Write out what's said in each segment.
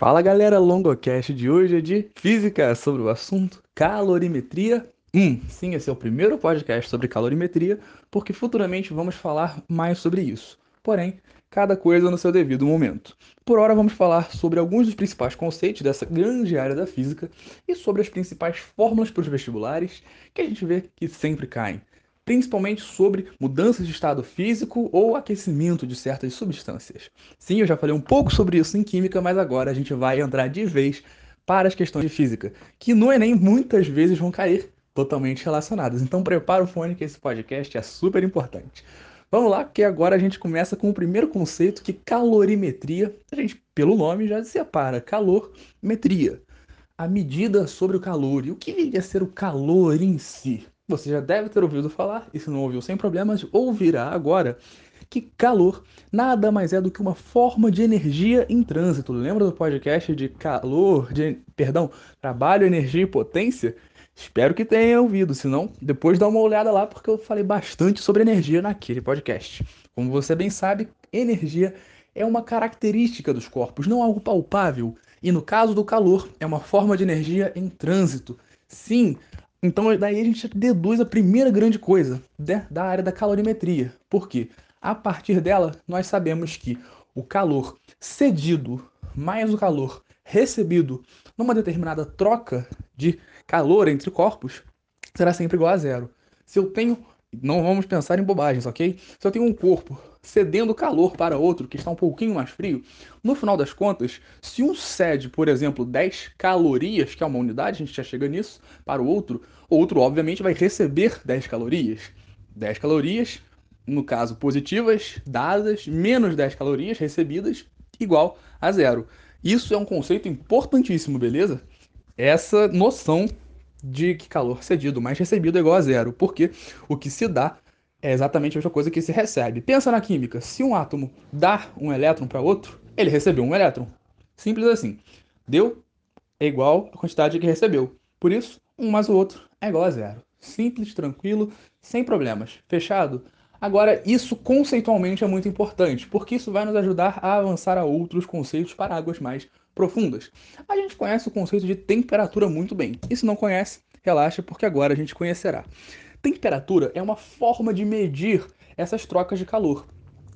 Fala galera, longocast de hoje é de física sobre o assunto calorimetria 1. Sim, esse é o primeiro podcast sobre calorimetria, porque futuramente vamos falar mais sobre isso. Porém, cada coisa no seu devido momento. Por hora vamos falar sobre alguns dos principais conceitos dessa grande área da física e sobre as principais fórmulas para os vestibulares que a gente vê que sempre caem principalmente sobre mudanças de estado físico ou aquecimento de certas substâncias. Sim, eu já falei um pouco sobre isso em química, mas agora a gente vai entrar de vez para as questões de física, que no Enem muitas vezes vão cair totalmente relacionadas. Então prepara o fone que esse podcast é super importante. Vamos lá, porque agora a gente começa com o primeiro conceito, que calorimetria, a gente, pelo nome, já se separa, calorimetria. A medida sobre o calor. E o que viria a ser o calor em si? Você já deve ter ouvido falar, e se não ouviu sem problemas, ouvirá agora, que calor nada mais é do que uma forma de energia em trânsito. Lembra do podcast de calor, de, perdão, trabalho, energia e potência? Espero que tenha ouvido, se não, depois dá uma olhada lá porque eu falei bastante sobre energia naquele podcast. Como você bem sabe, energia é uma característica dos corpos, não algo palpável. E no caso do calor, é uma forma de energia em trânsito. Sim, então, daí a gente deduz a primeira grande coisa né, da área da calorimetria. Por quê? A partir dela, nós sabemos que o calor cedido mais o calor recebido numa determinada troca de calor entre corpos será sempre igual a zero. Se eu tenho não vamos pensar em bobagens, ok? Se eu tenho um corpo cedendo calor para outro que está um pouquinho mais frio, no final das contas, se um cede, por exemplo, 10 calorias, que é uma unidade, a gente já chega nisso, para o outro, o outro obviamente vai receber 10 calorias. 10 calorias, no caso positivas, dadas, menos 10 calorias recebidas, igual a zero. Isso é um conceito importantíssimo, beleza? Essa noção de que calor cedido mais recebido é igual a zero, porque o que se dá é exatamente a mesma coisa que se recebe. Pensa na química: se um átomo dá um elétron para outro, ele recebeu um elétron. Simples assim. Deu é igual a quantidade que recebeu. Por isso, um mais o outro é igual a zero. Simples, tranquilo, sem problemas. Fechado? Agora, isso conceitualmente é muito importante, porque isso vai nos ajudar a avançar a outros conceitos para águas mais profundas. A gente conhece o conceito de temperatura muito bem. E se não conhece, relaxa, porque agora a gente conhecerá. Temperatura é uma forma de medir essas trocas de calor.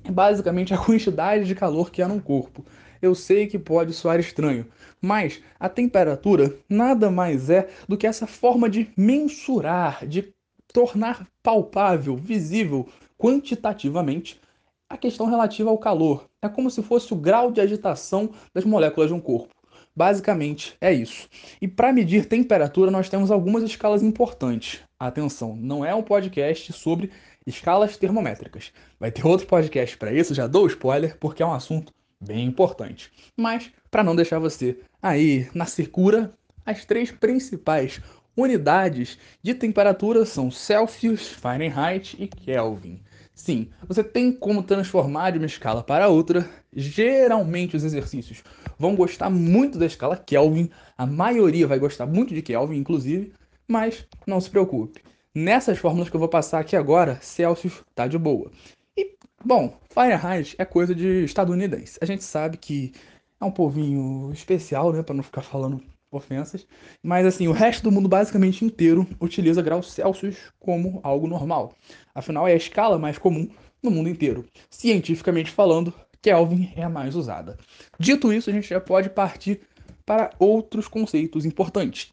É basicamente a quantidade de calor que há num corpo. Eu sei que pode soar estranho, mas a temperatura nada mais é do que essa forma de mensurar, de tornar palpável, visível, quantitativamente a questão relativa ao calor. É como se fosse o grau de agitação das moléculas de um corpo. Basicamente é isso. E para medir temperatura, nós temos algumas escalas importantes. Atenção, não é um podcast sobre escalas termométricas. Vai ter outro podcast para isso, já dou spoiler, porque é um assunto bem importante. Mas, para não deixar você aí na secura, as três principais unidades de temperatura são Celsius, Fahrenheit e Kelvin. Sim, você tem como transformar de uma escala para outra. Geralmente os exercícios vão gostar muito da escala Kelvin, a maioria vai gostar muito de Kelvin, inclusive, mas não se preocupe. Nessas fórmulas que eu vou passar aqui agora, Celsius tá de boa. E, bom, Fahrenheit é coisa de estadunidense. A gente sabe que é um povinho especial, né, para não ficar falando ofensas. Mas assim, o resto do mundo basicamente inteiro utiliza graus Celsius como algo normal. Afinal, é a escala mais comum no mundo inteiro. Cientificamente falando, Kelvin é a mais usada. Dito isso, a gente já pode partir para outros conceitos importantes.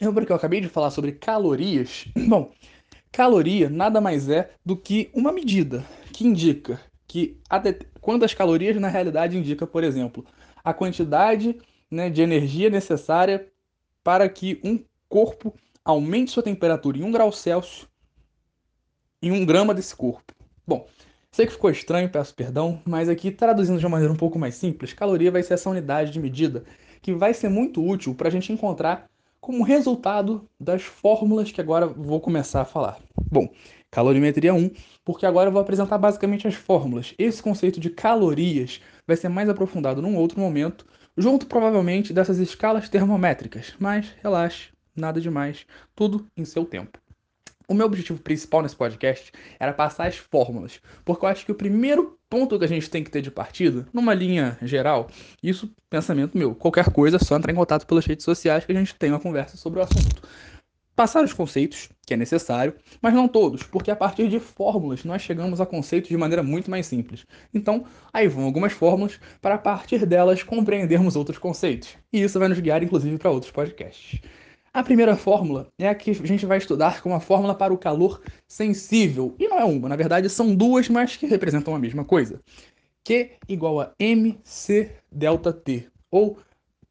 Lembra que eu acabei de falar sobre calorias? Bom, caloria nada mais é do que uma medida que indica que quantas calorias na realidade indica, por exemplo, a quantidade né, de energia necessária para que um corpo aumente sua temperatura em 1 grau Celsius em 1 grama desse corpo. Bom, sei que ficou estranho, peço perdão, mas aqui traduzindo de uma maneira um pouco mais simples, caloria vai ser essa unidade de medida que vai ser muito útil para a gente encontrar como resultado das fórmulas que agora vou começar a falar. Bom, calorimetria 1, porque agora eu vou apresentar basicamente as fórmulas. Esse conceito de calorias vai ser mais aprofundado num outro momento, junto provavelmente dessas escalas termométricas, mas relaxe, nada demais, tudo em seu tempo. O meu objetivo principal nesse podcast era passar as fórmulas, porque eu acho que o primeiro ponto que a gente tem que ter de partida, numa linha geral, isso pensamento meu, qualquer coisa, é só entrar em contato pelas redes sociais que a gente tem uma conversa sobre o assunto. Passar os conceitos, que é necessário, mas não todos, porque a partir de fórmulas nós chegamos a conceitos de maneira muito mais simples. Então, aí vão algumas fórmulas para a partir delas compreendermos outros conceitos. E isso vai nos guiar inclusive para outros podcasts. A primeira fórmula é a que a gente vai estudar como a fórmula para o calor sensível. E não é uma, na verdade são duas, mas que representam a mesma coisa. Q igual a mc delta T, ou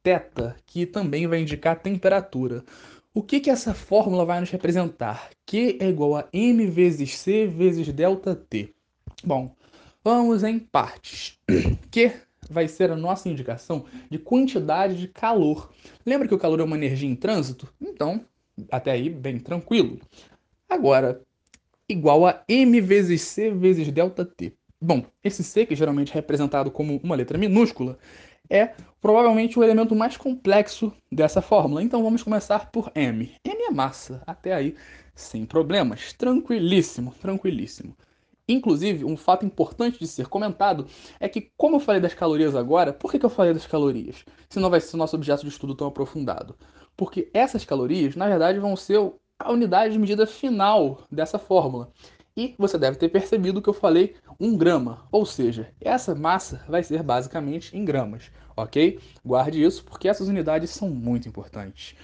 θ, que também vai indicar temperatura. O que, que essa fórmula vai nos representar? Q é igual a m vezes c vezes delta T. Bom, vamos em partes. Q vai ser a nossa indicação de quantidade de calor. Lembra que o calor é uma energia em trânsito? Então, até aí, bem tranquilo. Agora, igual a m vezes c vezes ΔT. Bom, esse c, que geralmente é representado como uma letra minúscula, é provavelmente o elemento mais complexo dessa fórmula. Então vamos começar por m. m é massa, até aí sem problemas. Tranquilíssimo, tranquilíssimo. Inclusive, um fato importante de ser comentado é que, como eu falei das calorias agora, por que, eu falei das calorias? Se não vai ser o nosso objeto de estudo tão aprofundado. Porque essas calorias, na verdade, vão ser a unidade de medida final dessa fórmula. E você deve ter percebido que eu falei 1 grama, ou seja, essa massa vai ser basicamente em gramas, ok? Guarde isso porque essas unidades são muito importantes.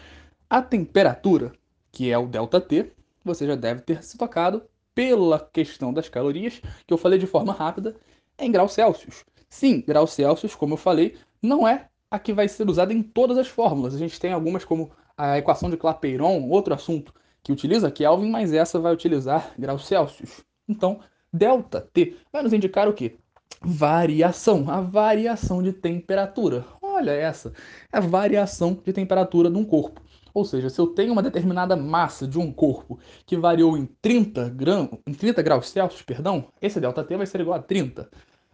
A temperatura, que é o ΔT, você já deve ter se tocado, pela questão das calorias, que eu falei de forma rápida, é em graus Celsius. Sim, graus Celsius, como eu falei, não é a que vai ser usada em todas as fórmulas. A gente tem algumas como a equação de Clapeyron, outro assunto que utiliza Kelvin, mas essa vai utilizar graus Celsius. Então, delta T vai nos indicar o quê? Variação, a variação de temperatura. Olha essa, é a variação de temperatura de um corpo. Ou seja, se eu tenho uma determinada massa de um corpo que variou em 30, gram, em 30 graus Celsius, perdão, esse ΔT vai ser igual a 30.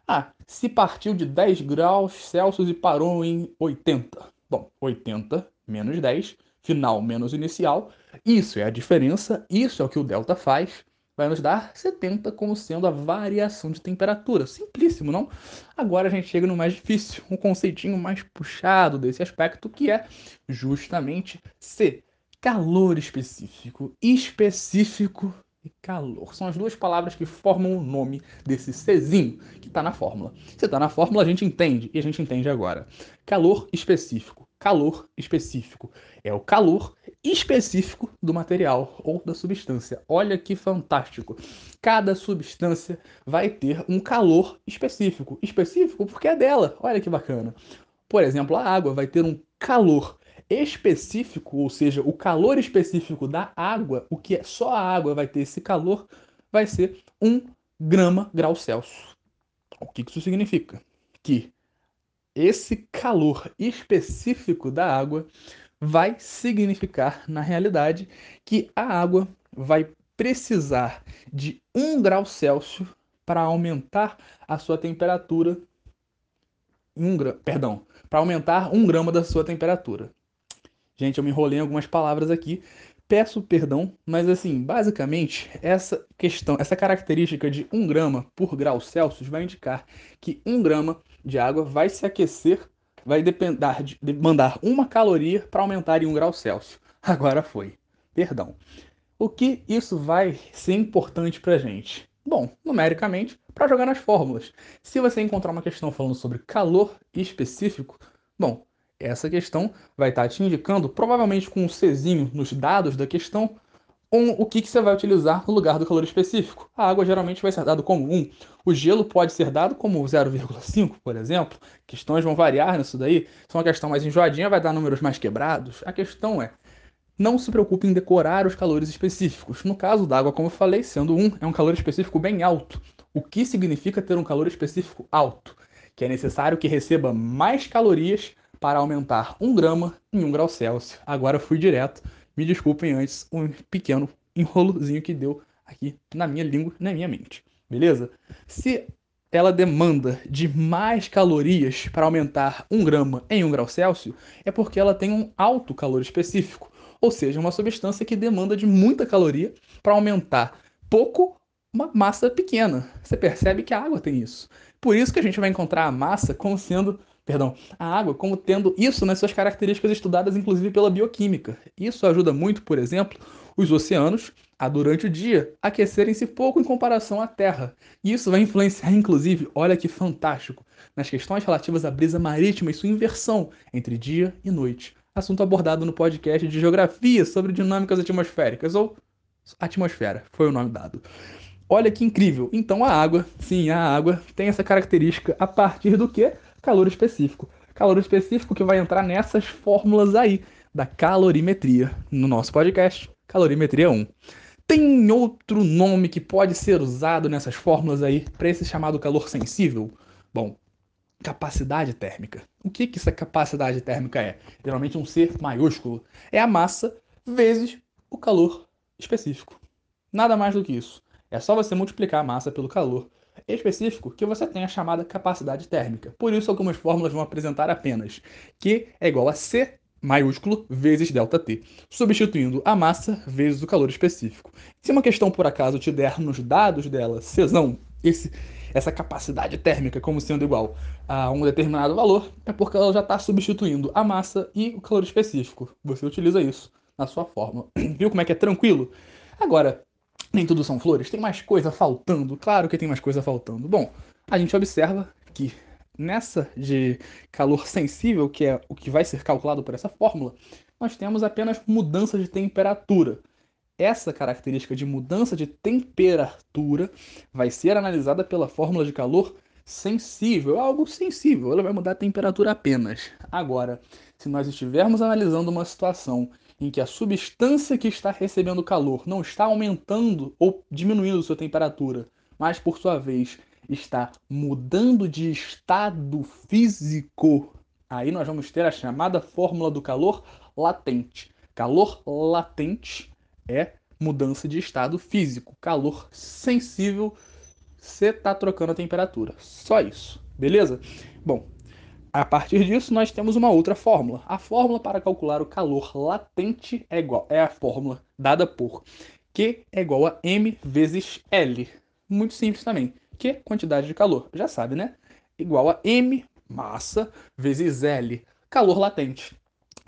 Ah, se partiu de 10 graus Celsius e parou em 80. Bom, 80 menos 10, final menos inicial, isso é a diferença, isso é o que o delta faz vai nos dar 70 como sendo a variação de temperatura. Simplíssimo, não? Agora a gente chega no mais difícil, um conceitinho mais puxado desse aspecto, que é justamente C. Calor específico. Específico e calor. São as duas palavras que formam o nome desse Czinho que está na fórmula. Se está na fórmula, a gente entende, e a gente entende agora. Calor específico. Calor específico. É o calor específico do material ou da substância. Olha que fantástico! Cada substância vai ter um calor específico. Específico porque é dela. Olha que bacana. Por exemplo, a água vai ter um calor específico, ou seja, o calor específico da água, o que é só a água vai ter esse calor, vai ser 1 grama grau Celsius. O que isso significa? Que esse calor específico da água vai significar, na realidade, que a água vai precisar de 1 grau Celsius para aumentar a sua temperatura. Um. Perdão, para aumentar 1 grama da sua temperatura. Gente, eu me enrolei em algumas palavras aqui. Peço perdão, mas assim, basicamente, essa questão, essa característica de 1 grama por grau Celsius vai indicar que 1 grama de água vai se aquecer vai depender de mandar uma caloria para aumentar em um grau Celsius. Agora foi. Perdão. O que isso vai ser importante para a gente? Bom, numericamente, para jogar nas fórmulas. Se você encontrar uma questão falando sobre calor específico, bom, essa questão vai estar tá te indicando, provavelmente com um Czinho nos dados da questão, um, o que, que você vai utilizar no lugar do calor específico. A água geralmente vai ser dado como 1. O gelo pode ser dado como 0,5, por exemplo. Questões vão variar nisso daí. Se é uma questão mais enjoadinha, vai dar números mais quebrados. A questão é, não se preocupe em decorar os calores específicos. No caso da água, como eu falei, sendo 1, é um calor específico bem alto. O que significa ter um calor específico alto? Que é necessário que receba mais calorias para aumentar 1 grama em 1 grau Celsius. Agora fui direto me desculpem antes um pequeno enrolozinho que deu aqui na minha língua, na minha mente. Beleza? Se ela demanda de mais calorias para aumentar 1 grama em 1 grau Celsius, é porque ela tem um alto calor específico, ou seja, uma substância que demanda de muita caloria para aumentar pouco uma massa pequena. Você percebe que a água tem isso. Por isso que a gente vai encontrar a massa como sendo, perdão, a água como tendo isso nas suas características estudadas inclusive pela bioquímica. Isso ajuda muito, por exemplo, os oceanos a durante o dia aquecerem-se pouco em comparação à Terra. E isso vai influenciar inclusive, olha que fantástico, nas questões relativas à brisa marítima e sua inversão entre dia e noite. Assunto abordado no podcast de Geografia sobre dinâmicas atmosféricas ou atmosfera, foi o nome dado. Olha que incrível. Então a água, sim, a água tem essa característica a partir do que? Calor específico. Calor específico que vai entrar nessas fórmulas aí da calorimetria no nosso podcast, Calorimetria 1. Tem outro nome que pode ser usado nessas fórmulas aí para esse chamado calor sensível? Bom, capacidade térmica. O que, que essa capacidade térmica é? Geralmente um C maiúsculo. É a massa vezes o calor específico. Nada mais do que isso. É só você multiplicar a massa pelo calor específico que você tem a chamada capacidade térmica. Por isso, algumas fórmulas vão apresentar apenas Q é igual a C maiúsculo vezes ΔT, substituindo a massa vezes o calor específico. Se uma questão por acaso te der nos dados dela Czão, esse, essa capacidade térmica como sendo igual a um determinado valor, é porque ela já está substituindo a massa e o calor específico. Você utiliza isso na sua fórmula. Viu como é que é tranquilo? Agora, nem tudo são flores, tem mais coisa faltando. Claro que tem mais coisa faltando. Bom, a gente observa que nessa de calor sensível, que é o que vai ser calculado por essa fórmula, nós temos apenas mudança de temperatura. Essa característica de mudança de temperatura vai ser analisada pela fórmula de calor sensível, algo sensível, ela vai mudar a temperatura apenas. Agora, se nós estivermos analisando uma situação em que a substância que está recebendo calor não está aumentando ou diminuindo sua temperatura, mas por sua vez está mudando de estado físico, aí nós vamos ter a chamada fórmula do calor latente. Calor latente é mudança de estado físico. Calor sensível, você está trocando a temperatura. Só isso, beleza? Bom, a partir disso, nós temos uma outra fórmula. A fórmula para calcular o calor latente é igual é a fórmula dada por Q é igual a M vezes L. Muito simples também. Q, quantidade de calor. Já sabe, né? Igual a M, massa, vezes L, calor latente.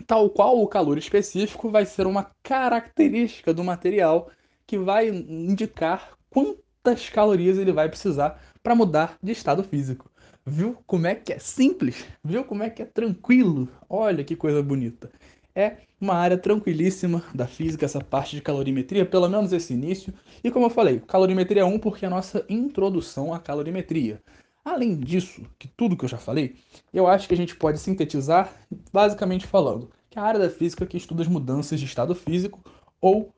Tal qual o calor específico vai ser uma característica do material que vai indicar quantas calorias ele vai precisar para mudar de estado físico. Viu como é que é simples? Viu como é que é tranquilo? Olha que coisa bonita. É uma área tranquilíssima da física, essa parte de calorimetria, pelo menos esse início. E como eu falei, calorimetria 1 porque é a nossa introdução à calorimetria. Além disso, que tudo que eu já falei, eu acho que a gente pode sintetizar basicamente falando que a área da física que estuda as mudanças de estado físico ou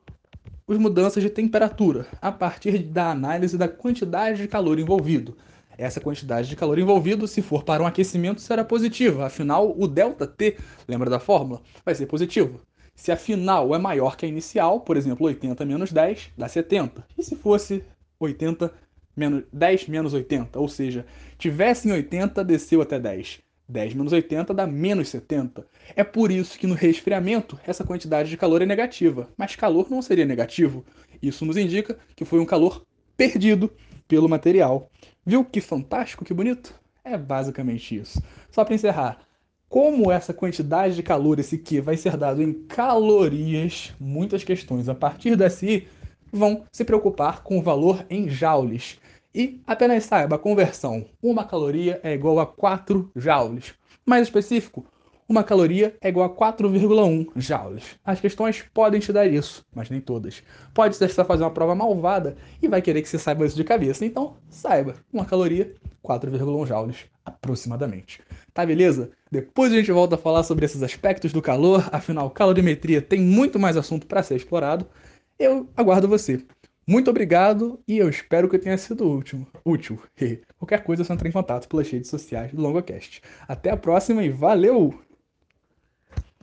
as mudanças de temperatura, a partir da análise da quantidade de calor envolvido. Essa quantidade de calor envolvido, se for para um aquecimento, será positiva. Afinal, o ΔT, lembra da fórmula? Vai ser positivo. Se a final é maior que a inicial, por exemplo, 80 menos 10, dá 70. E se fosse 80 menos 10 menos 80, ou seja, tivesse em 80, desceu até 10. 10 menos 80 dá menos 70. É por isso que no resfriamento essa quantidade de calor é negativa, mas calor não seria negativo. Isso nos indica que foi um calor perdido pelo material. Viu que fantástico, que bonito? É basicamente isso. Só para encerrar, como essa quantidade de calor, esse Q, vai ser dado em calorias, muitas questões a partir SI vão se preocupar com o valor em joules. E apenas saiba a conversão. Uma caloria é igual a 4 joules. Mais específico, uma caloria é igual a 4,1 joules. As questões podem te dar isso, mas nem todas. Pode que você fazer uma prova malvada e vai querer que você saiba isso de cabeça. Então, saiba, uma caloria, 4,1 joules, aproximadamente. Tá beleza? Depois a gente volta a falar sobre esses aspectos do calor, afinal, calorimetria tem muito mais assunto para ser explorado. Eu aguardo você. Muito obrigado e eu espero que tenha sido útil. útil. Qualquer coisa é só entrar em contato pelas redes sociais do LongoCast. Até a próxima e valeu!